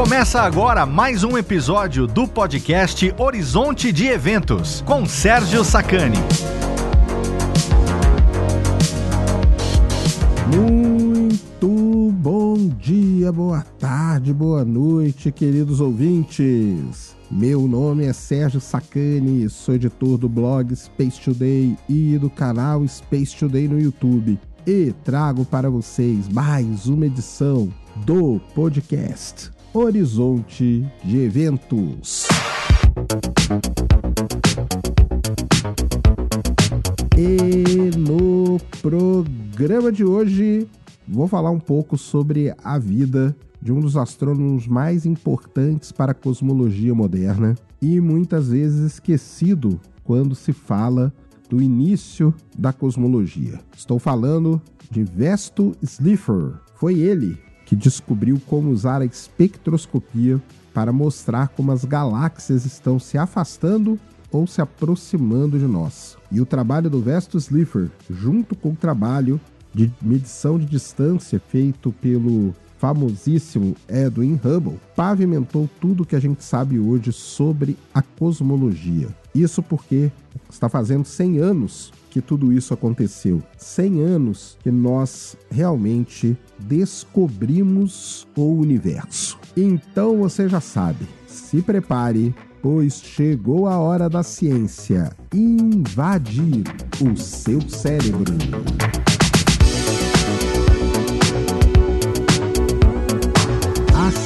Começa agora mais um episódio do podcast Horizonte de Eventos, com Sérgio Sacani. Muito bom dia, boa tarde, boa noite, queridos ouvintes. Meu nome é Sérgio Sacani, sou editor do blog Space Today e do canal Space Today no YouTube. E trago para vocês mais uma edição do podcast Horizonte de Eventos. E no programa de hoje vou falar um pouco sobre a vida de um dos astrônomos mais importantes para a cosmologia moderna e muitas vezes esquecido quando se fala do início da cosmologia. Estou falando de Vesto Slipher. Foi ele que descobriu como usar a espectroscopia para mostrar como as galáxias estão se afastando ou se aproximando de nós. E o trabalho do Vesto Slipher, junto com o trabalho de medição de distância feito pelo famosíssimo Edwin Hubble, pavimentou tudo que a gente sabe hoje sobre a cosmologia. Isso porque está fazendo 100 anos que tudo isso aconteceu. 100 anos que nós realmente descobrimos o universo. Então você já sabe, se prepare, pois chegou a hora da ciência invadir o seu cérebro.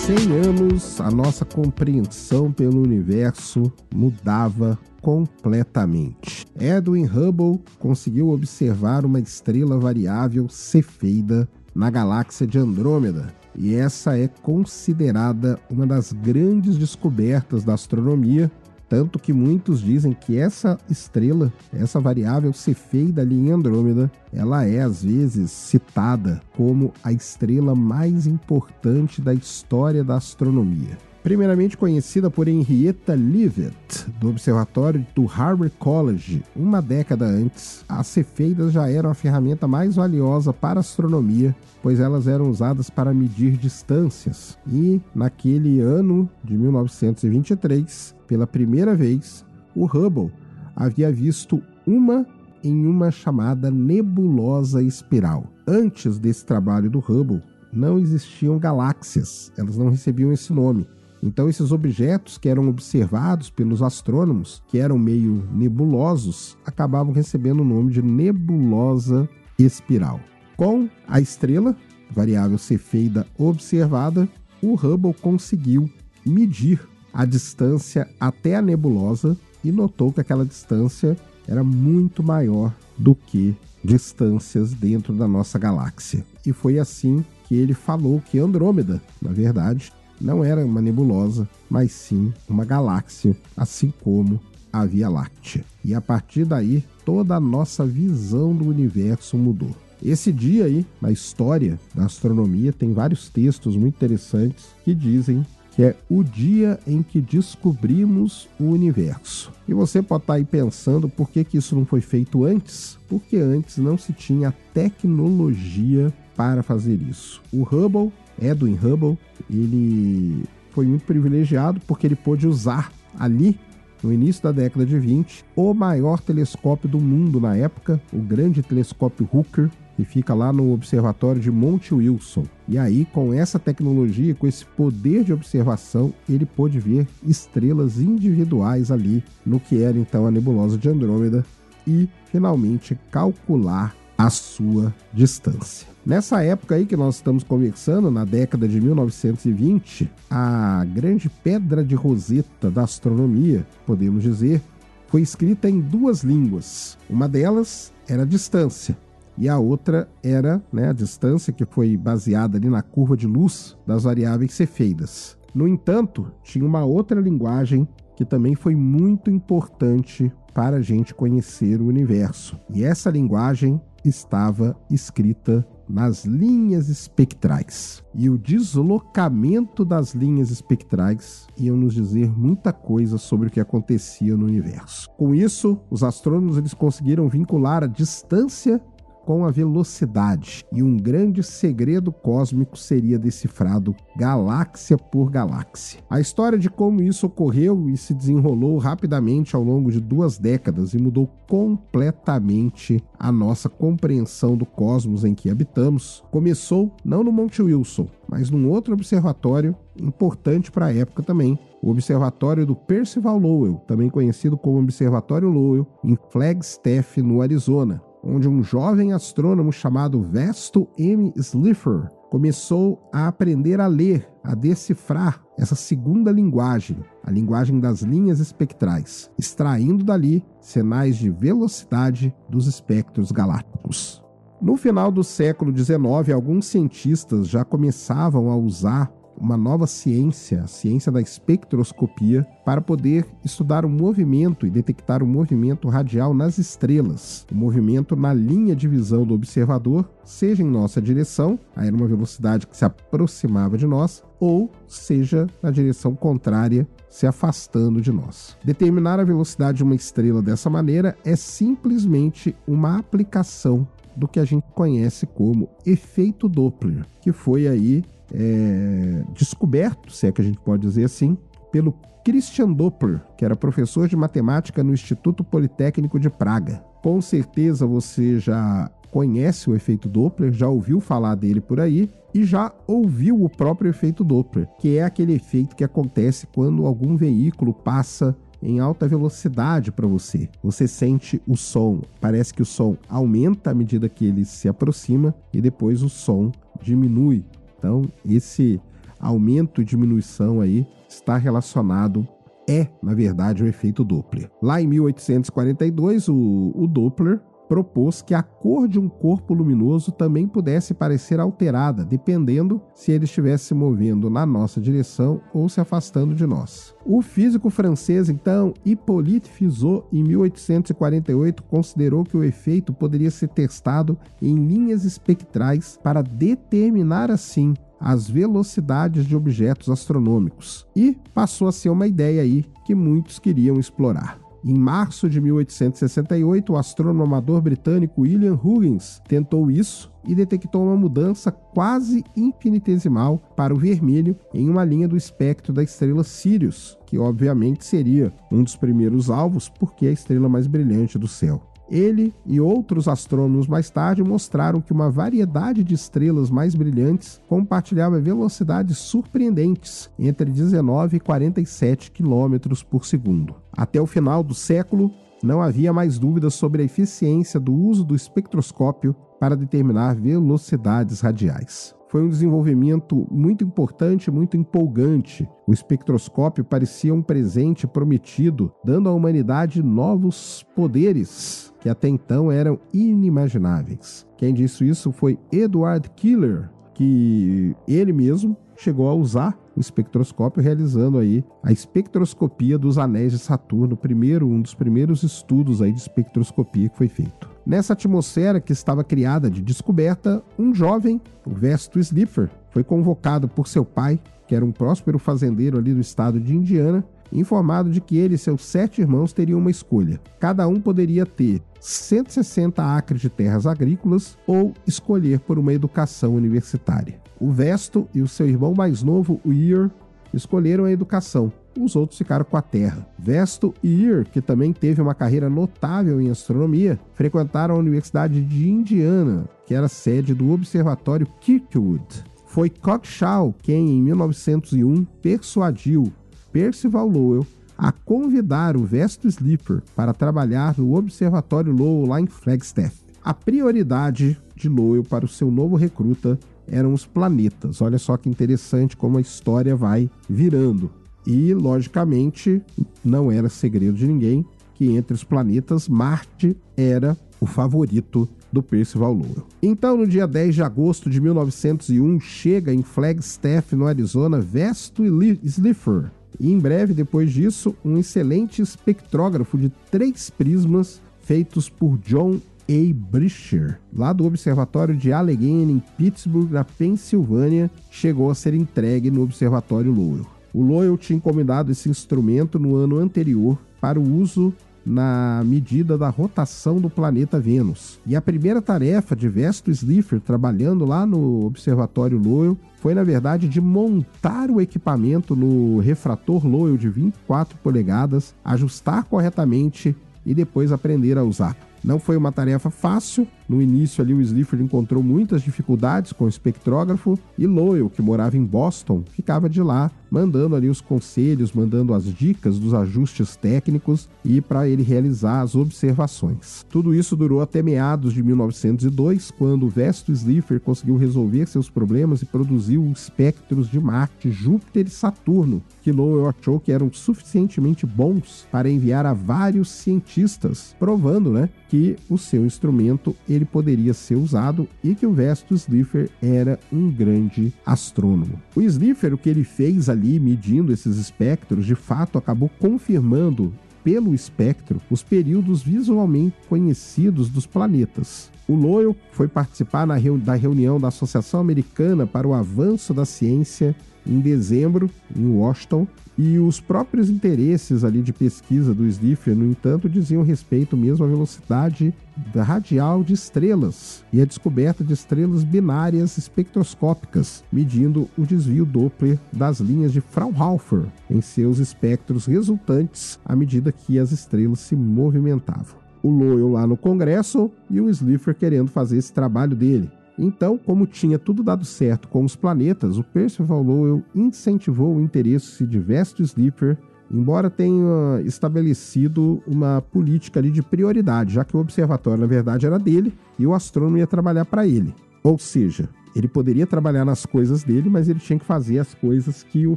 100 anos, a nossa compreensão pelo universo mudava completamente. Edwin Hubble conseguiu observar uma estrela variável cefeida na galáxia de Andrômeda, e essa é considerada uma das grandes descobertas da astronomia tanto que muitos dizem que essa estrela, essa variável Cefeida ali em Andrômeda, ela é às vezes citada como a estrela mais importante da história da astronomia primeiramente conhecida por Henrietta Leavitt, do observatório do Harvard College. Uma década antes, as cefeidas já eram a ferramenta mais valiosa para astronomia, pois elas eram usadas para medir distâncias. E naquele ano de 1923, pela primeira vez, o Hubble havia visto uma em uma chamada nebulosa espiral. Antes desse trabalho do Hubble, não existiam galáxias, elas não recebiam esse nome. Então, esses objetos que eram observados pelos astrônomos, que eram meio nebulosos, acabavam recebendo o nome de nebulosa espiral. Com a estrela, variável Cefeida observada, o Hubble conseguiu medir a distância até a nebulosa e notou que aquela distância era muito maior do que distâncias dentro da nossa galáxia. E foi assim que ele falou que Andrômeda, na verdade, não era uma nebulosa, mas sim uma galáxia, assim como a Via Láctea. E a partir daí, toda a nossa visão do universo mudou. Esse dia aí, na história da astronomia, tem vários textos muito interessantes que dizem que é o dia em que descobrimos o universo. E você pode estar aí pensando por que, que isso não foi feito antes? Porque antes não se tinha tecnologia para fazer isso. O Hubble Edwin Hubble, ele foi muito privilegiado porque ele pôde usar ali no início da década de 20, o maior telescópio do mundo na época, o grande telescópio Hooker, que fica lá no observatório de Monte Wilson. E aí, com essa tecnologia, com esse poder de observação, ele pôde ver estrelas individuais ali no que era então a nebulosa de Andrômeda e finalmente calcular a sua distância. Nessa época aí que nós estamos conversando, na década de 1920, a grande pedra de roseta da astronomia, podemos dizer, foi escrita em duas línguas. Uma delas era a distância, e a outra era né, a distância que foi baseada ali na curva de luz das variáveis cefeidas. No entanto, tinha uma outra linguagem que também foi muito importante para a gente conhecer o universo. E essa linguagem estava escrita nas linhas espectrais. E o deslocamento das linhas espectrais iam nos dizer muita coisa sobre o que acontecia no universo. Com isso, os astrônomos eles conseguiram vincular a distância com a velocidade, e um grande segredo cósmico seria decifrado galáxia por galáxia. A história de como isso ocorreu e se desenrolou rapidamente ao longo de duas décadas e mudou completamente a nossa compreensão do cosmos em que habitamos começou não no Monte Wilson, mas num outro observatório importante para a época também, o observatório do Percival Lowell, também conhecido como Observatório Lowell, em Flagstaff, no Arizona, onde um jovem astrônomo chamado Vesto M. Slipher começou a aprender a ler, a decifrar essa segunda linguagem, a linguagem das linhas espectrais, extraindo dali sinais de velocidade dos espectros galácticos. No final do século XIX, alguns cientistas já começavam a usar uma nova ciência, a ciência da espectroscopia, para poder estudar o movimento e detectar o movimento radial nas estrelas, o movimento na linha de visão do observador, seja em nossa direção, aí era uma velocidade que se aproximava de nós, ou seja na direção contrária, se afastando de nós. Determinar a velocidade de uma estrela dessa maneira é simplesmente uma aplicação do que a gente conhece como efeito Doppler, que foi aí é, descoberto, se é que a gente pode dizer assim, pelo Christian Doppler, que era professor de matemática no Instituto Politécnico de Praga. Com certeza você já conhece o efeito Doppler, já ouviu falar dele por aí e já ouviu o próprio efeito Doppler, que é aquele efeito que acontece quando algum veículo passa em alta velocidade para você. Você sente o som, parece que o som aumenta à medida que ele se aproxima e depois o som diminui então, esse aumento e diminuição aí está relacionado é, na verdade, o efeito Doppler. Lá em 1842, o, o Doppler propôs que a cor de um corpo luminoso também pudesse parecer alterada, dependendo se ele estivesse se movendo na nossa direção ou se afastando de nós. O físico francês, então, Hippolyte Fizeau, em 1848, considerou que o efeito poderia ser testado em linhas espectrais para determinar assim as velocidades de objetos astronômicos e passou a ser uma ideia aí que muitos queriam explorar. Em março de 1868, o astrônomo amador britânico William Huggins tentou isso e detectou uma mudança quase infinitesimal para o vermelho em uma linha do espectro da estrela Sirius, que obviamente seria um dos primeiros alvos porque é a estrela mais brilhante do céu. Ele e outros astrônomos mais tarde mostraram que uma variedade de estrelas mais brilhantes compartilhava velocidades surpreendentes entre 19 e 47 km por segundo. Até o final do século, não havia mais dúvidas sobre a eficiência do uso do espectroscópio para determinar velocidades radiais foi um desenvolvimento muito importante, muito empolgante. O espectroscópio parecia um presente prometido, dando à humanidade novos poderes que até então eram inimagináveis. Quem disse isso foi Edward Killer, que ele mesmo chegou a usar o espectroscópio realizando aí a espectroscopia dos anéis de Saturno, primeiro um dos primeiros estudos aí de espectroscopia que foi feito. Nessa atmosfera que estava criada de descoberta, um jovem, o Vesto Slipher, foi convocado por seu pai, que era um próspero fazendeiro ali do estado de Indiana, informado de que ele e seus sete irmãos teriam uma escolha. Cada um poderia ter 160 acres de terras agrícolas ou escolher por uma educação universitária. O Vesto e o seu irmão mais novo, o Ear, escolheram a educação, os outros ficaram com a Terra. Vesto e Ir, que também teve uma carreira notável em astronomia, frequentaram a Universidade de Indiana, que era sede do Observatório Kirkwood. Foi Cockshaw quem, em 1901, persuadiu Percival Lowell a convidar o Vesto Sleeper para trabalhar no Observatório Lowell lá em Flagstaff. A prioridade de Lowell para o seu novo recruta eram os planetas. Olha só que interessante como a história vai virando. E, logicamente, não era segredo de ninguém que entre os planetas, Marte era o favorito do Percival Lowell. Então, no dia 10 de agosto de 1901, chega em Flagstaff, no Arizona, Vesto Slipher. E em breve, depois disso, um excelente espectrógrafo de três prismas feitos por John A. Brischer, lá do Observatório de Allegheny, em Pittsburgh, na Pensilvânia, chegou a ser entregue no Observatório Lowell. O Lowell tinha encomendado esse instrumento no ano anterior para o uso na medida da rotação do planeta Vênus. E a primeira tarefa de Vesto Slipher, trabalhando lá no Observatório Lowell, foi na verdade de montar o equipamento no refrator Lowell de 24 polegadas, ajustar corretamente e depois aprender a usar. Não foi uma tarefa fácil. No início ali o Slifford encontrou muitas dificuldades com o espectrógrafo e Lowell, que morava em Boston, ficava de lá mandando ali os conselhos, mandando as dicas dos ajustes técnicos e para ele realizar as observações. Tudo isso durou até meados de 1902, quando Vesto Slipher conseguiu resolver seus problemas e produziu espectros de Marte, Júpiter e Saturno, que Lowell achou que eram suficientemente bons para enviar a vários cientistas, provando, né, que o seu instrumento ele poderia ser usado e que o Vesto Slipher era um grande astrônomo. O Slipher, o que ele fez ali medindo esses espectros, de fato acabou confirmando pelo espectro os períodos visualmente conhecidos dos planetas. O Lowell foi participar reu da reunião da Associação Americana para o Avanço da Ciência em dezembro, em Washington, e os próprios interesses ali de pesquisa do Slipher, no entanto, diziam respeito mesmo à velocidade radial de estrelas e a descoberta de estrelas binárias espectroscópicas, medindo o desvio Doppler das linhas de Fraunhofer em seus espectros resultantes à medida que as estrelas se movimentavam. O Lowell lá no Congresso e o Slipher querendo fazer esse trabalho dele. Então, como tinha tudo dado certo com os planetas, o Percival Lowell incentivou o interesse de Vesto Sleeper, embora tenha estabelecido uma política ali de prioridade, já que o observatório, na verdade, era dele e o astrônomo ia trabalhar para ele. Ou seja, ele poderia trabalhar nas coisas dele, mas ele tinha que fazer as coisas que o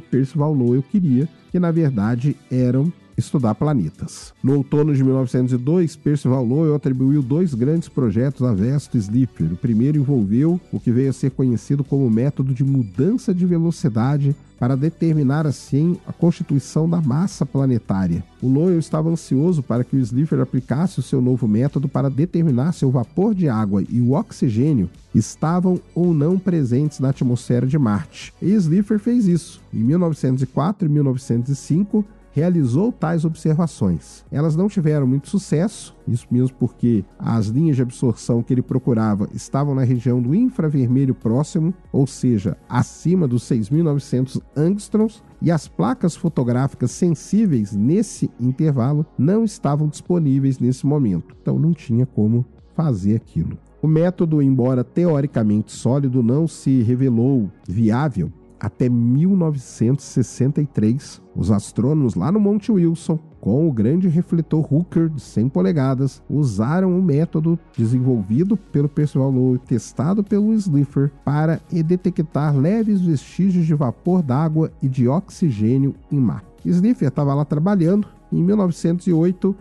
Percival Lowell queria, que na verdade eram estudar planetas. No outono de 1902, Percival Lowell atribuiu dois grandes projetos a Vesto Slipher. O primeiro envolveu o que veio a ser conhecido como método de mudança de velocidade para determinar assim a constituição da massa planetária. O Lowell estava ansioso para que o Slipher aplicasse o seu novo método para determinar se o vapor de água e o oxigênio estavam ou não presentes na atmosfera de Marte. E Slipher fez isso. Em 1904 e 1905, realizou tais observações. Elas não tiveram muito sucesso, isso mesmo porque as linhas de absorção que ele procurava estavam na região do infravermelho próximo, ou seja, acima dos 6.900 angstroms, e as placas fotográficas sensíveis nesse intervalo não estavam disponíveis nesse momento. Então não tinha como fazer aquilo. O método, embora teoricamente sólido, não se revelou viável até 1963, os astrônomos lá no Monte Wilson, com o grande refletor Hooker de 100 polegadas, usaram o método desenvolvido pelo Percival Lowell e testado pelo Slipher para detectar leves vestígios de vapor d'água e de oxigênio em mar. Slipher estava lá trabalhando. Em 1908,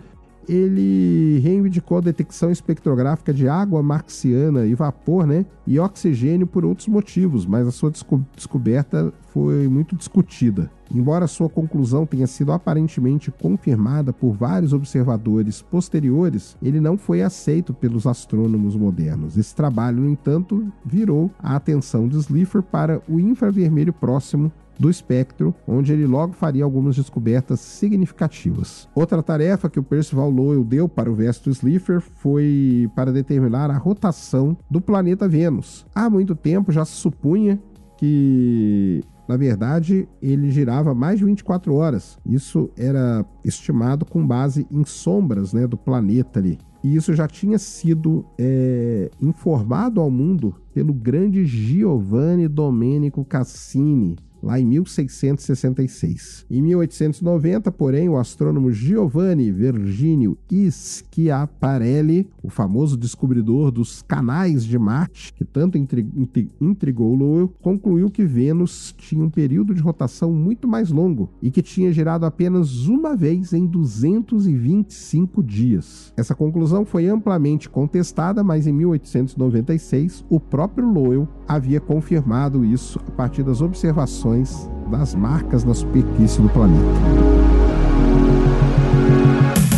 ele reivindicou a detecção espectrográfica de água marxiana e vapor, né, e oxigênio por outros motivos, mas a sua desco descoberta foi muito discutida. Embora sua conclusão tenha sido aparentemente confirmada por vários observadores posteriores, ele não foi aceito pelos astrônomos modernos. Esse trabalho, no entanto, virou a atenção de Slipher para o infravermelho próximo do espectro, onde ele logo faria algumas descobertas significativas. Outra tarefa que o Percival Lowell deu para o Vesto Slipher foi para determinar a rotação do planeta Vênus. Há muito tempo já se supunha que na verdade, ele girava mais de 24 horas. Isso era estimado com base em sombras né, do planeta ali. E isso já tinha sido é, informado ao mundo pelo grande Giovanni Domenico Cassini, lá em 1666. Em 1890, porém, o astrônomo Giovanni Virginio Schiaparelli, o famoso descobridor dos canais de Marte, que tanto intrigou Lowell, concluiu que Vênus tinha um período de rotação muito mais longo e que tinha girado apenas uma vez em 225 dias. Essa conclusão foi amplamente contestada, mas em 1896 o próprio Lowell havia confirmado isso a partir das observações das marcas na superfície do planeta.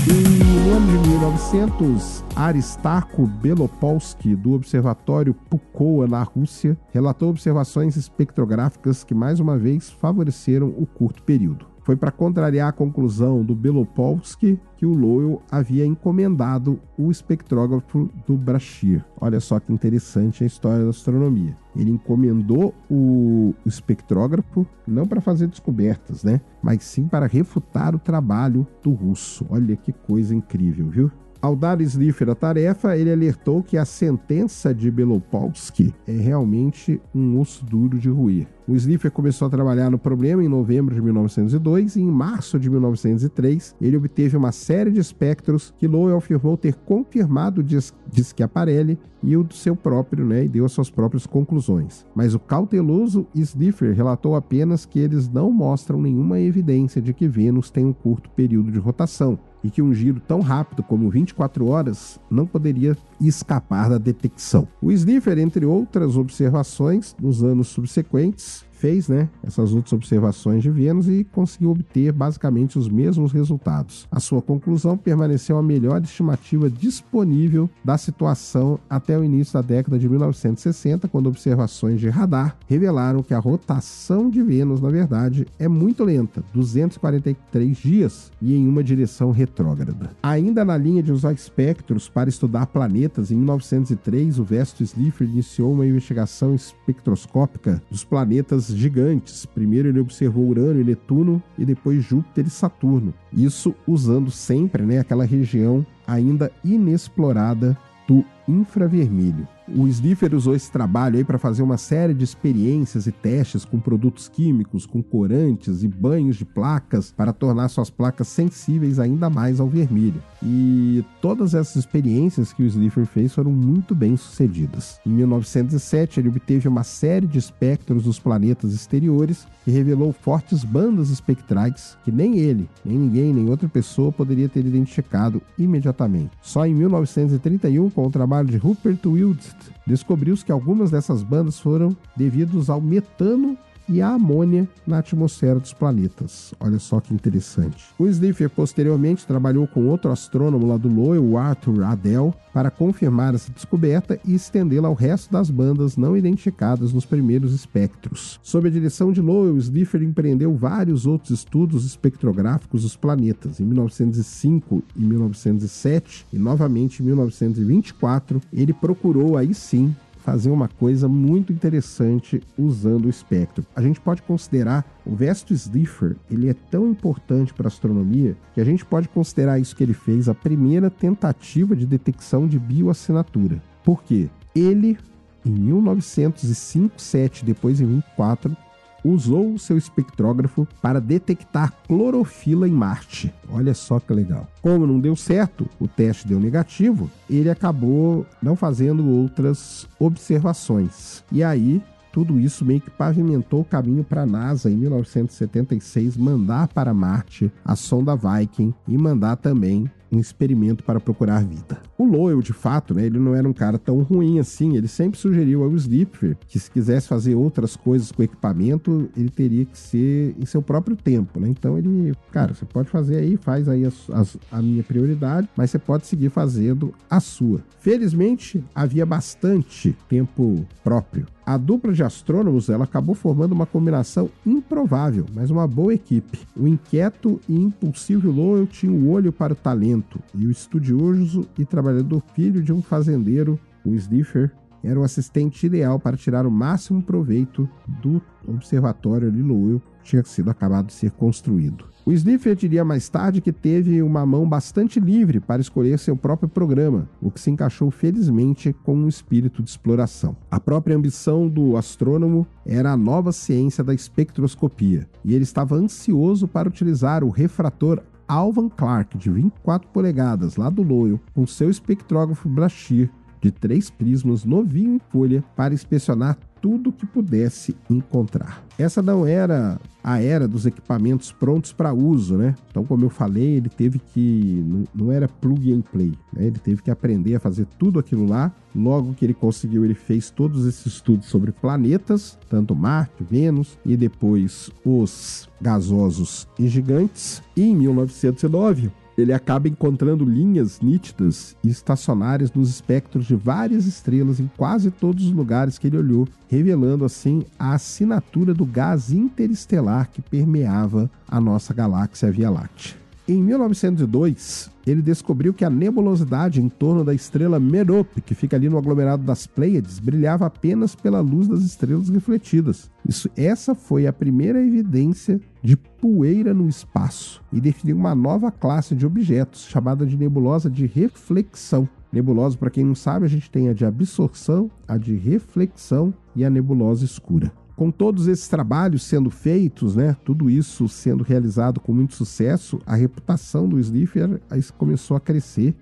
E no ano de 1900, Aristarco Belopolsky, do Observatório Pukoa, na Rússia, relatou observações espectrográficas que, mais uma vez, favoreceram o curto período. Foi para contrariar a conclusão do Belopolsky que o Lowell havia encomendado o espectrógrafo do Brashear. Olha só que interessante a história da astronomia. Ele encomendou o espectrógrafo não para fazer descobertas, né? Mas sim para refutar o trabalho do russo. Olha que coisa incrível, viu? Ao dar Slipher a tarefa, ele alertou que a sentença de Belopolsky é realmente um osso duro de ruir. O Slipher começou a trabalhar no problema em novembro de 1902 e em março de 1903 ele obteve uma série de espectros que Lowell afirmou ter confirmado o Schiaparelli e o do seu próprio, né, e deu as suas próprias conclusões. Mas o cauteloso Slipher relatou apenas que eles não mostram nenhuma evidência de que Vênus tem um curto período de rotação e que um giro tão rápido como 24 horas não poderia escapar da detecção. O Sniffer, entre outras observações, nos anos subsequentes, fez né, essas outras observações de Vênus e conseguiu obter basicamente os mesmos resultados. A sua conclusão permaneceu a melhor estimativa disponível da situação até o início da década de 1960, quando observações de radar revelaram que a rotação de Vênus, na verdade, é muito lenta, 243 dias e em uma direção retrógrada. Ainda na linha de usar espectros para estudar planetas, em 1903 o Vesto Slipher iniciou uma investigação espectroscópica dos planetas gigantes. Primeiro ele observou Urano e Netuno e depois Júpiter e Saturno. Isso usando sempre né, aquela região ainda inexplorada do infravermelho. O Sniffer usou esse trabalho aí para fazer uma série de experiências e testes com produtos químicos, com corantes e banhos de placas para tornar suas placas sensíveis ainda mais ao vermelho. E todas essas experiências que o Sniffer fez foram muito bem sucedidas. Em 1907, ele obteve uma série de espectros dos planetas exteriores que revelou fortes bandas espectrais que nem ele, nem ninguém, nem outra pessoa poderia ter identificado imediatamente. Só em 1931, com o trabalho de Rupert Wilds, descobriu-se que algumas dessas bandas foram devidos ao metano e a amônia na atmosfera dos planetas. Olha só que interessante. O Slipher posteriormente trabalhou com outro astrônomo lá do Lowell, Arthur Adel, para confirmar essa descoberta e estendê-la ao resto das bandas não identificadas nos primeiros espectros. Sob a direção de Lowell, Slipher empreendeu vários outros estudos espectrográficos dos planetas. Em 1905 e 1907 e novamente em 1924, ele procurou aí sim fazer uma coisa muito interessante usando o espectro. A gente pode considerar o Vesto Slipher, ele é tão importante para a astronomia que a gente pode considerar isso que ele fez a primeira tentativa de detecção de bioassinatura. Por quê? Ele em 1905, 7, depois em 24, usou seu espectrógrafo para detectar clorofila em Marte. Olha só que legal. Como não deu certo, o teste deu negativo, ele acabou não fazendo outras observações. E aí, tudo isso meio que pavimentou o caminho para a NASA em 1976 mandar para Marte a sonda Viking e mandar também um experimento para procurar vida. O Lowell, de fato, né, ele não era um cara tão ruim assim. Ele sempre sugeriu ao Slipper que se quisesse fazer outras coisas com o equipamento, ele teria que ser em seu próprio tempo, né? Então ele, cara, você pode fazer aí, faz aí as, as, a minha prioridade, mas você pode seguir fazendo a sua. Felizmente, havia bastante tempo próprio. A dupla de astrônomos ela acabou formando uma combinação improvável, mas uma boa equipe. O inquieto e impulsivo Lowell tinha o um olho para o talento, e o estudioso e trabalhador filho de um fazendeiro, o Sniffer, era o assistente ideal para tirar o máximo proveito do observatório de Lowell tinha sido acabado de ser construído. O Sniffer diria mais tarde que teve uma mão bastante livre para escolher seu próprio programa, o que se encaixou felizmente com um espírito de exploração. A própria ambição do astrônomo era a nova ciência da espectroscopia, e ele estava ansioso para utilizar o refrator Alvan Clark, de 24 polegadas, lá do Lowell, com seu espectrógrafo Brashear de três prismas novinho em folha para inspecionar tudo que pudesse encontrar. Essa não era a era dos equipamentos prontos para uso, né? Então, como eu falei, ele teve que. Não, não era plug and play, né? Ele teve que aprender a fazer tudo aquilo lá. Logo que ele conseguiu, ele fez todos esses estudos sobre planetas, tanto Marte, Vênus e depois os gasosos e gigantes. E em 1909, ele acaba encontrando linhas nítidas e estacionárias nos espectros de várias estrelas em quase todos os lugares que ele olhou, revelando assim a assinatura do gás interestelar que permeava a nossa galáxia Via Láctea. Em 1902, ele descobriu que a nebulosidade em torno da estrela Merope, que fica ali no aglomerado das Pleiades, brilhava apenas pela luz das estrelas refletidas. Isso, essa foi a primeira evidência de poeira no espaço e definiu uma nova classe de objetos, chamada de nebulosa de reflexão. Nebulosa, para quem não sabe, a gente tem a de absorção, a de reflexão e a nebulosa escura com todos esses trabalhos sendo feitos, né, tudo isso sendo realizado com muito sucesso, a reputação do Slipher começou a crescer,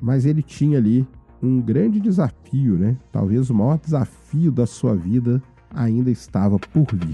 mas ele tinha ali um grande desafio, né? Talvez o maior desafio da sua vida ainda estava por vir.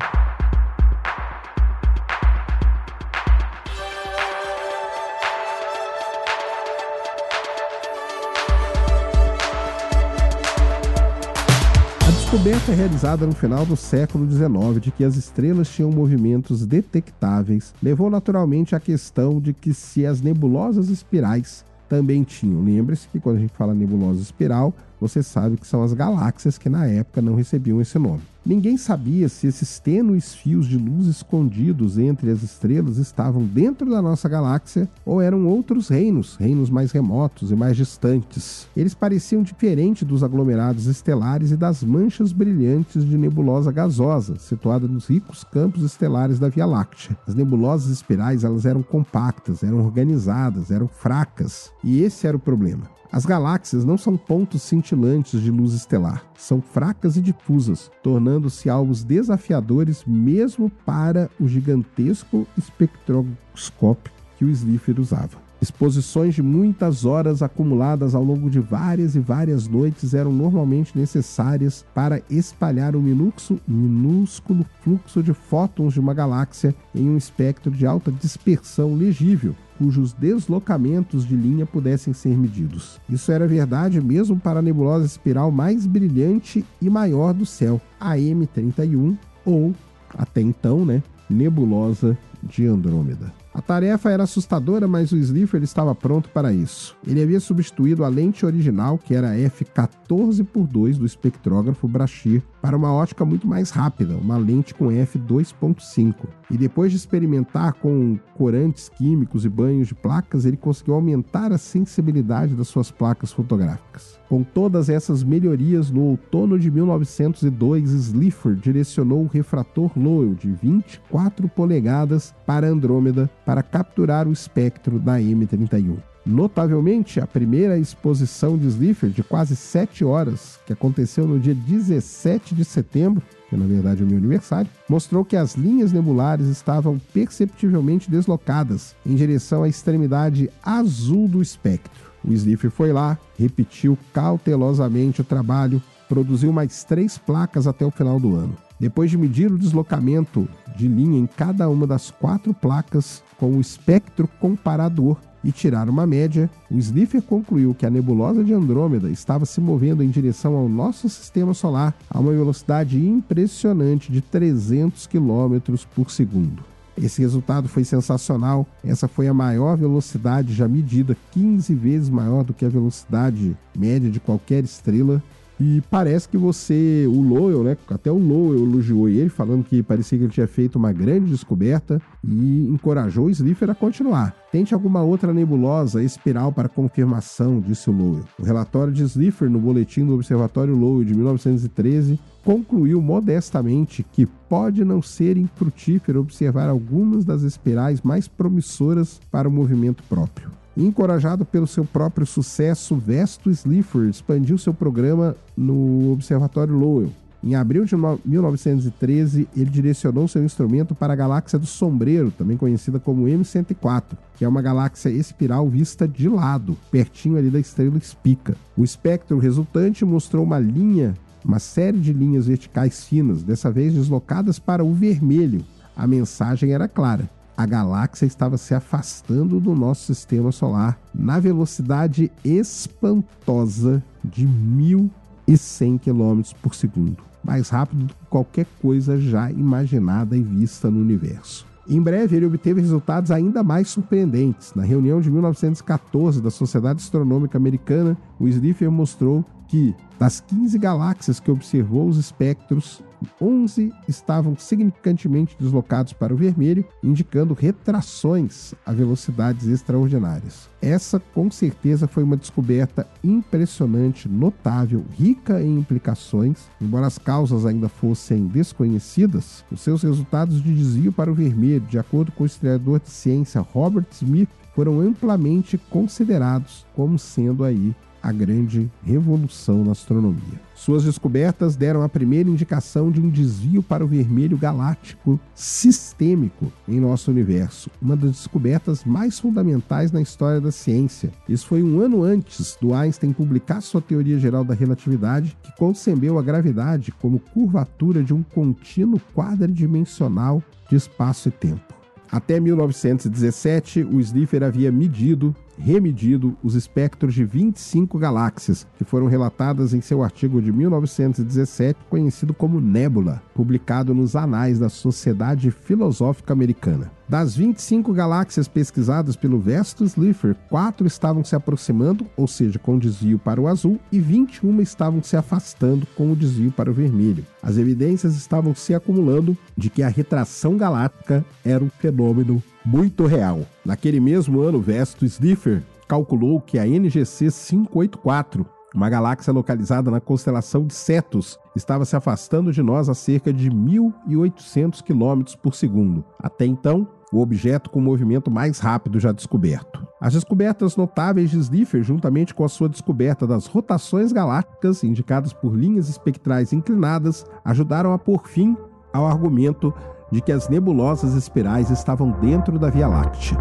Descoberta realizada no final do século XIX de que as estrelas tinham movimentos detectáveis levou naturalmente à questão de que se as nebulosas espirais também tinham. Lembre-se que quando a gente fala nebulosa espiral, você sabe que são as galáxias que na época não recebiam esse nome. Ninguém sabia se esses tênues fios de luz escondidos entre as estrelas estavam dentro da nossa galáxia ou eram outros reinos, reinos mais remotos e mais distantes. Eles pareciam diferentes dos aglomerados estelares e das manchas brilhantes de nebulosa gasosa, situada nos ricos campos estelares da Via Láctea. As nebulosas espirais elas eram compactas, eram organizadas, eram fracas, e esse era o problema. As galáxias não são pontos cintilantes de luz estelar, são fracas e difusas, tornando-se alvos desafiadores mesmo para o gigantesco espectroscópio que o Slipher usava. Exposições de muitas horas acumuladas ao longo de várias e várias noites eram normalmente necessárias para espalhar o minúsculo fluxo de fótons de uma galáxia em um espectro de alta dispersão legível, cujos deslocamentos de linha pudessem ser medidos. Isso era verdade mesmo para a nebulosa espiral mais brilhante e maior do céu, a M31, ou, até então, né, nebulosa de Andrômeda. A tarefa era assustadora, mas o Slipher estava pronto para isso. Ele havia substituído a lente original, que era f14 por 2 do espectrógrafo Brashear, para uma ótica muito mais rápida, uma lente com f2.5. E depois de experimentar com corantes químicos e banhos de placas, ele conseguiu aumentar a sensibilidade das suas placas fotográficas. Com todas essas melhorias, no outono de 1902, Slipher direcionou o refrator Lowell de 24 polegadas para Andrômeda para capturar o espectro da M31. Notavelmente, a primeira exposição de Slipher, de quase 7 horas, que aconteceu no dia 17 de setembro, que na verdade é o meu aniversário, mostrou que as linhas nebulares estavam perceptivelmente deslocadas em direção à extremidade azul do espectro. O Slipher foi lá, repetiu cautelosamente o trabalho, produziu mais três placas até o final do ano. Depois de medir o deslocamento de linha em cada uma das quatro placas com o espectro comparador e tirar uma média, o Slipher concluiu que a nebulosa de Andrômeda estava se movendo em direção ao nosso sistema solar a uma velocidade impressionante de 300 km por segundo. Esse resultado foi sensacional. Essa foi a maior velocidade já medida, 15 vezes maior do que a velocidade média de qualquer estrela. E parece que você, o Lowell, né? Até o Lowell elogiou ele, falando que parecia que ele tinha feito uma grande descoberta e encorajou o Slipher a continuar. Tente alguma outra nebulosa espiral para confirmação, disse o Lowell. O relatório de Slipher no boletim do Observatório Lowell de 1913 concluiu modestamente que pode não ser infrutífero observar algumas das espirais mais promissoras para o movimento próprio. Encorajado pelo seu próprio sucesso, Vesto Slipher expandiu seu programa no Observatório Lowell. Em abril de 1913, ele direcionou seu instrumento para a galáxia do Sombreiro, também conhecida como M104, que é uma galáxia espiral vista de lado, pertinho ali da estrela Spica. O espectro resultante mostrou uma linha, uma série de linhas verticais finas, dessa vez deslocadas para o vermelho. A mensagem era clara: a galáxia estava se afastando do nosso sistema solar na velocidade espantosa de 1.100 km por segundo, mais rápido do que qualquer coisa já imaginada e vista no universo. Em breve, ele obteve resultados ainda mais surpreendentes. Na reunião de 1914 da Sociedade Astronômica Americana, o Slipher mostrou que, das 15 galáxias que observou os espectros, 11 estavam significantemente deslocados para o vermelho, indicando retrações a velocidades extraordinárias. Essa, com certeza, foi uma descoberta impressionante, notável, rica em implicações. Embora as causas ainda fossem desconhecidas, os seus resultados de desvio para o vermelho, de acordo com o historiador de ciência Robert Smith, foram amplamente considerados como sendo aí a grande revolução na astronomia. Suas descobertas deram a primeira indicação de um desvio para o vermelho galáctico sistêmico em nosso universo, uma das descobertas mais fundamentais na história da ciência. Isso foi um ano antes do Einstein publicar sua teoria geral da relatividade, que concebeu a gravidade como curvatura de um contínuo quadridimensional de espaço e tempo. Até 1917, o Slipher havia medido remedido os espectros de 25 galáxias, que foram relatadas em seu artigo de 1917, conhecido como Nébula, publicado nos Anais da Sociedade Filosófica Americana. Das 25 galáxias pesquisadas pelo Vestus Slipher, quatro estavam se aproximando, ou seja, com desvio para o azul, e 21 estavam se afastando com o desvio para o vermelho. As evidências estavam se acumulando de que a retração galáctica era um fenômeno muito real. Naquele mesmo ano, Vesto Slipher calculou que a NGC 584, uma galáxia localizada na constelação de Cetus, estava se afastando de nós a cerca de 1.800 km por segundo. Até então, o objeto com o movimento mais rápido já descoberto. As descobertas notáveis de Slipher, juntamente com a sua descoberta das rotações galácticas indicadas por linhas espectrais inclinadas, ajudaram a pôr fim ao argumento de que as nebulosas espirais estavam dentro da Via Láctea.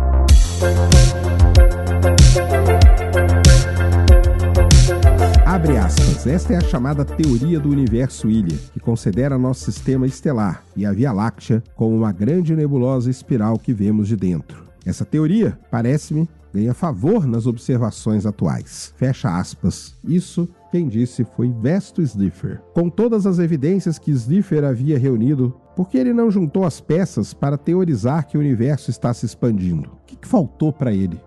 Abre aspas. Esta é a chamada teoria do universo ilha, que considera nosso sistema estelar e a Via Láctea como uma grande nebulosa espiral que vemos de dentro. Essa teoria, parece-me, ganha favor nas observações atuais. Fecha aspas. Isso quem disse foi Vesto Slipher. Com todas as evidências que Slipher havia reunido, por que ele não juntou as peças para teorizar que o universo está se expandindo? O que, faltou para ele?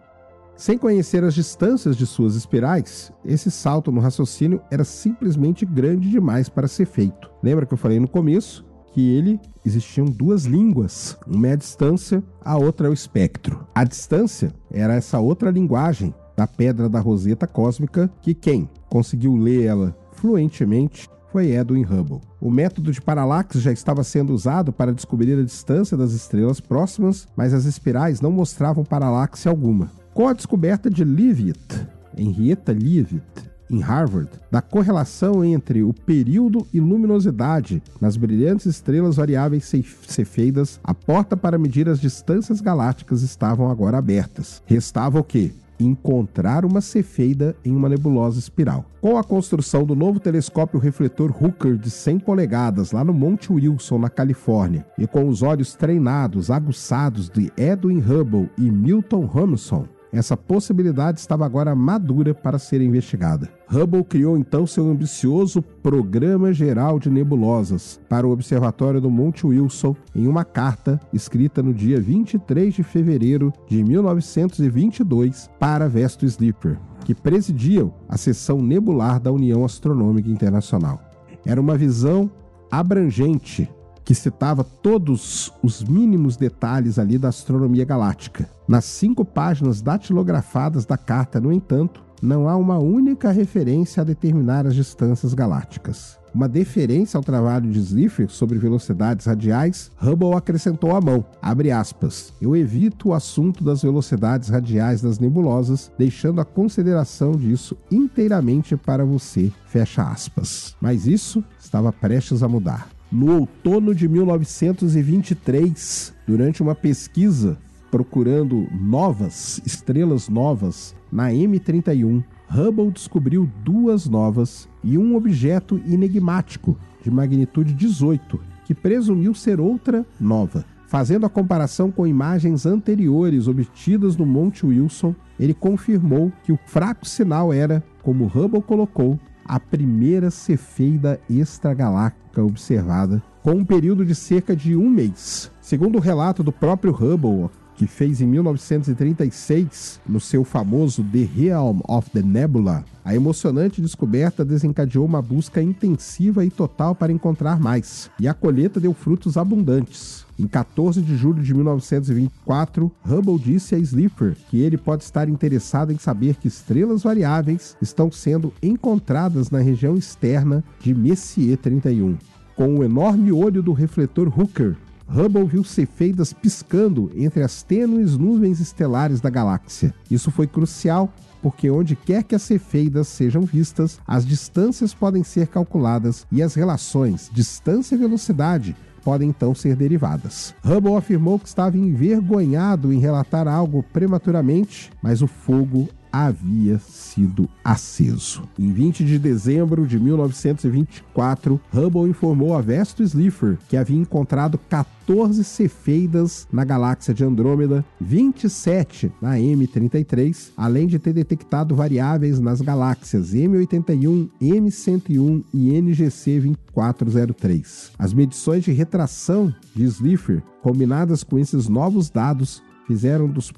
Sem conhecer as distâncias de suas espirais, esse salto no raciocínio era simplesmente grande demais para ser feito. Lembra que eu falei no começo que ele existiam duas línguas, uma é a distância, a outra é o espectro. A distância era essa outra linguagem da pedra da roseta cósmica que quem conseguiu ler ela fluentemente foi Edwin Hubble. O método de paralaxe já estava sendo usado para descobrir a distância das estrelas próximas, mas as espirais não mostravam paralaxe alguma. Com a descoberta de Leavitt, Henrietta Leavitt, em Harvard, da correlação entre o período e luminosidade nas brilhantes estrelas variáveis cefeidas, a porta para medir as distâncias galácticas estavam agora abertas. Restava o quê? Encontrar uma cefeida em uma nebulosa espiral. Com a construção do novo telescópio refletor Hooker de 100 polegadas lá no Monte Wilson, na Califórnia, e com os olhos treinados, aguçados de Edwin Hubble e Milton Humason, essa possibilidade estava agora madura para ser investigada. Hubble criou então seu ambicioso Programa Geral de Nebulosas para o Observatório do Monte Wilson em uma carta escrita no dia 23 de fevereiro de 1922 para Vesto Slipper, que presidia a seção nebular da União Astronômica Internacional. Era uma visão abrangente que citava todos os mínimos detalhes ali da astronomia galáctica. Nas cinco páginas datilografadas da carta, no entanto, não há uma única referência a determinar as distâncias galácticas. Uma deferência ao trabalho de Slipher sobre velocidades radiais, Hubble acrescentou a mão, aspas, eu evito o assunto das velocidades radiais das nebulosas, deixando a consideração disso inteiramente para você, fecha aspas. Mas isso estava prestes a mudar no outono de 1923, durante uma pesquisa procurando novas, estrelas novas, na M31, Hubble descobriu duas novas e um objeto enigmático de magnitude 18, que presumiu ser outra nova. Fazendo a comparação com imagens anteriores obtidas no Monte Wilson, ele confirmou que o fraco sinal era, como Hubble colocou, a primeira cefeida extragaláctica observada com um período de cerca de um mês. Segundo o relato do próprio Hubble, que fez em 1936 no seu famoso The Realm of the Nebula, a emocionante descoberta desencadeou uma busca intensiva e total para encontrar mais, e a colheita deu frutos abundantes. Em 14 de julho de 1924, Hubble disse a Slipher que ele pode estar interessado em saber que estrelas variáveis estão sendo encontradas na região externa de Messier 31. Com o enorme olho do refletor Hooker, Hubble viu cefeidas piscando entre as tênues nuvens estelares da galáxia. Isso foi crucial porque onde quer que as cefeidas sejam vistas, as distâncias podem ser calculadas e as relações distância e velocidade podem então ser derivadas. Hubble afirmou que estava envergonhado em relatar algo prematuramente, mas o fogo havia sido aceso. Em 20 de dezembro de 1924, Hubble informou a Vesto Slipher que havia encontrado 14 cefeidas na galáxia de Andrômeda, 27 na M33, além de ter detectado variáveis nas galáxias M81, M101 e NGC 2403. As medições de retração de Slipher, combinadas com esses novos dados, fizeram dos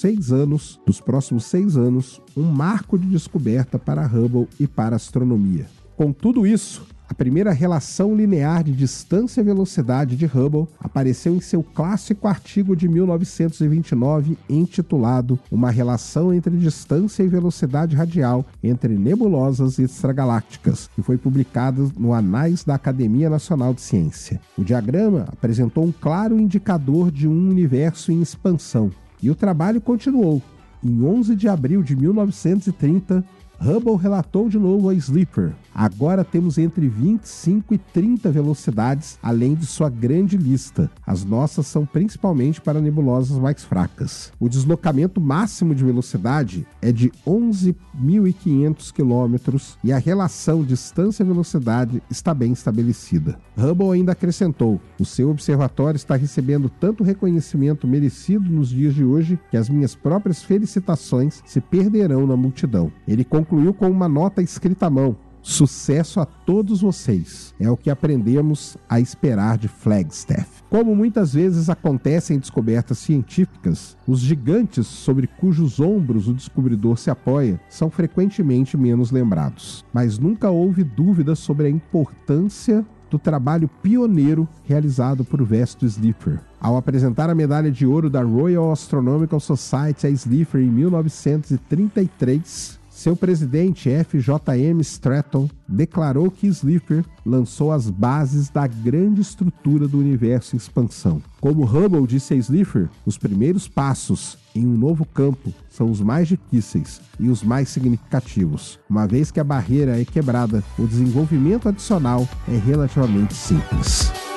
seis anos, dos próximos seis anos, um marco de descoberta para Hubble e para a astronomia. Com tudo isso, a primeira relação linear de distância e velocidade de Hubble apareceu em seu clássico artigo de 1929 intitulado Uma relação entre distância e velocidade radial entre nebulosas extragalácticas, que foi publicado no Anais da Academia Nacional de Ciência. O diagrama apresentou um claro indicador de um universo em expansão, e o trabalho continuou. Em 11 de abril de 1930, Hubble relatou de novo a Sleeper. Agora temos entre 25 e 30 velocidades, além de sua grande lista. As nossas são principalmente para nebulosas mais fracas. O deslocamento máximo de velocidade é de 11.500 km e a relação distância-velocidade está bem estabelecida. Hubble ainda acrescentou: o seu observatório está recebendo tanto reconhecimento merecido nos dias de hoje que as minhas próprias felicitações se perderão na multidão. Ele concluiu concluiu com uma nota escrita à mão. Sucesso a todos vocês. É o que aprendemos a esperar de Flagstaff. Como muitas vezes acontece em descobertas científicas, os gigantes sobre cujos ombros o descobridor se apoia são frequentemente menos lembrados. Mas nunca houve dúvida sobre a importância do trabalho pioneiro realizado por Vesto Slipher. Ao apresentar a medalha de ouro da Royal Astronomical Society a Slipher em 1933, seu presidente, FJM Stratton, declarou que Slipher lançou as bases da grande estrutura do universo em expansão. Como Hubble disse a Slipher, os primeiros passos em um novo campo são os mais difíceis e os mais significativos. Uma vez que a barreira é quebrada, o desenvolvimento adicional é relativamente simples.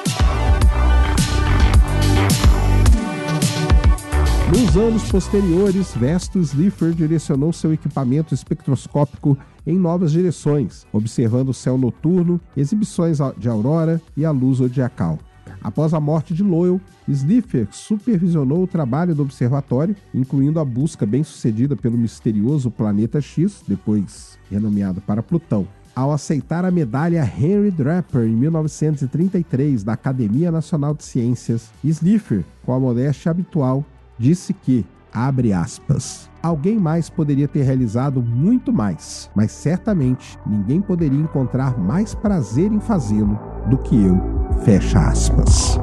Nos anos posteriores, Vesto Slipher direcionou seu equipamento espectroscópico em novas direções, observando o céu noturno, exibições de aurora e a luz zodiacal. Após a morte de Lowell, Slipher supervisionou o trabalho do observatório, incluindo a busca bem-sucedida pelo misterioso planeta X, depois renomeado para Plutão. Ao aceitar a medalha Henry Draper em 1933 da Academia Nacional de Ciências, Slipher, com a modéstia habitual, disse que, abre aspas, alguém mais poderia ter realizado muito mais, mas certamente ninguém poderia encontrar mais prazer em fazê-lo do que eu, fecha aspas.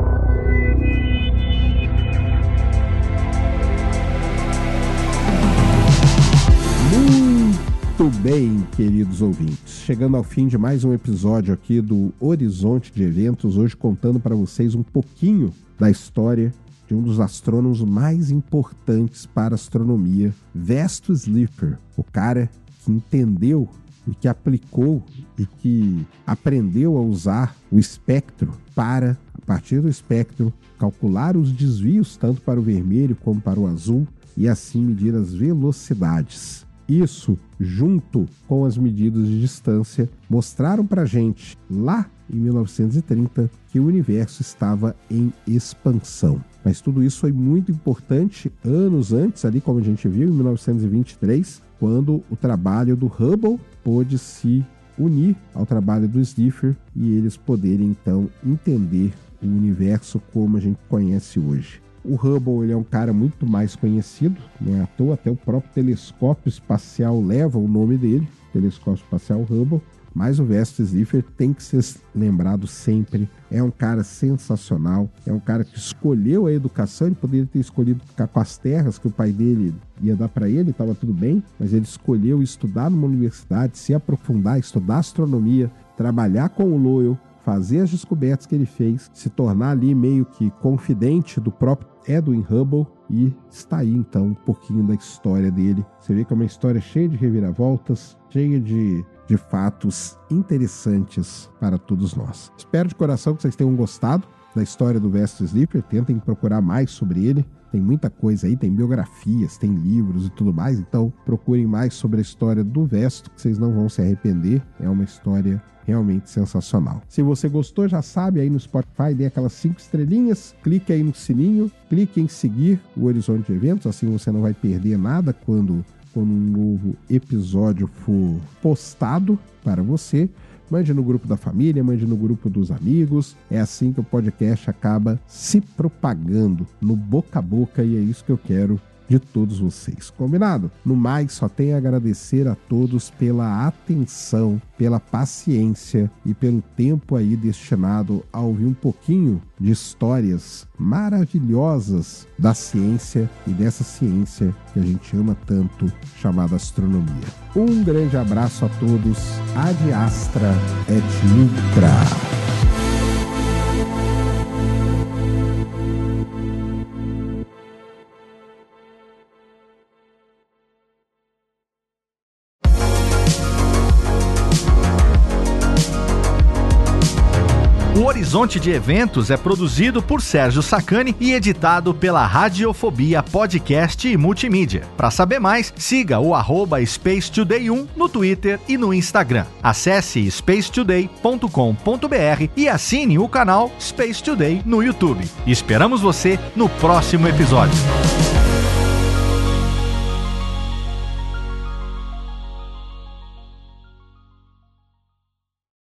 Muito bem, queridos ouvintes. Chegando ao fim de mais um episódio aqui do Horizonte de Eventos, hoje contando para vocês um pouquinho da história de um dos astrônomos mais importantes para a astronomia, Vesto Slipher, o cara que entendeu e que aplicou e que aprendeu a usar o espectro para, a partir do espectro, calcular os desvios tanto para o vermelho como para o azul e assim medir as velocidades. Isso, junto com as medidas de distância, mostraram para gente lá em 1930 que o universo estava em expansão. Mas tudo isso foi muito importante anos antes, ali como a gente viu, em 1923, quando o trabalho do Hubble pôde se unir ao trabalho do Sniffer e eles poderem então entender o universo como a gente conhece hoje. O Hubble ele é um cara muito mais conhecido, não é à toa, até o próprio telescópio espacial leva o nome dele, telescópio espacial Hubble. Mas o Vestes Slipher tem que ser lembrado sempre. É um cara sensacional. É um cara que escolheu a educação. Ele poderia ter escolhido ficar com as terras que o pai dele ia dar para ele, estava tudo bem. Mas ele escolheu estudar numa universidade, se aprofundar, estudar astronomia, trabalhar com o Lowell, fazer as descobertas que ele fez, se tornar ali meio que confidente do próprio Edwin Hubble e está aí então um pouquinho da história dele. Você vê que é uma história cheia de reviravoltas, cheia de, de fatos interessantes para todos nós. Espero de coração que vocês tenham gostado da história do Vesto Sleeper, tentem procurar mais sobre ele. Tem muita coisa aí, tem biografias, tem livros e tudo mais, então procurem mais sobre a história do Vesto, que vocês não vão se arrepender. É uma história realmente sensacional. Se você gostou, já sabe, aí no Spotify dê aquelas cinco estrelinhas, clique aí no sininho, clique em seguir o Horizonte de Eventos, assim você não vai perder nada quando, quando um novo episódio for postado para você. Mande no grupo da família, mande no grupo dos amigos. É assim que o podcast acaba se propagando no boca a boca e é isso que eu quero de todos vocês. Combinado? No mais, só tenho a agradecer a todos pela atenção, pela paciência e pelo tempo aí destinado a ouvir um pouquinho de histórias maravilhosas da ciência e dessa ciência que a gente ama tanto, chamada astronomia. Um grande abraço a todos. Ad Astra et Ultra. Horizonte de Eventos é produzido por Sérgio Sacani e editado pela Radiofobia Podcast e Multimídia. Para saber mais, siga o arroba Space Today 1 no Twitter e no Instagram. Acesse spacetoday.com.br e assine o canal Space Today no YouTube. Esperamos você no próximo episódio.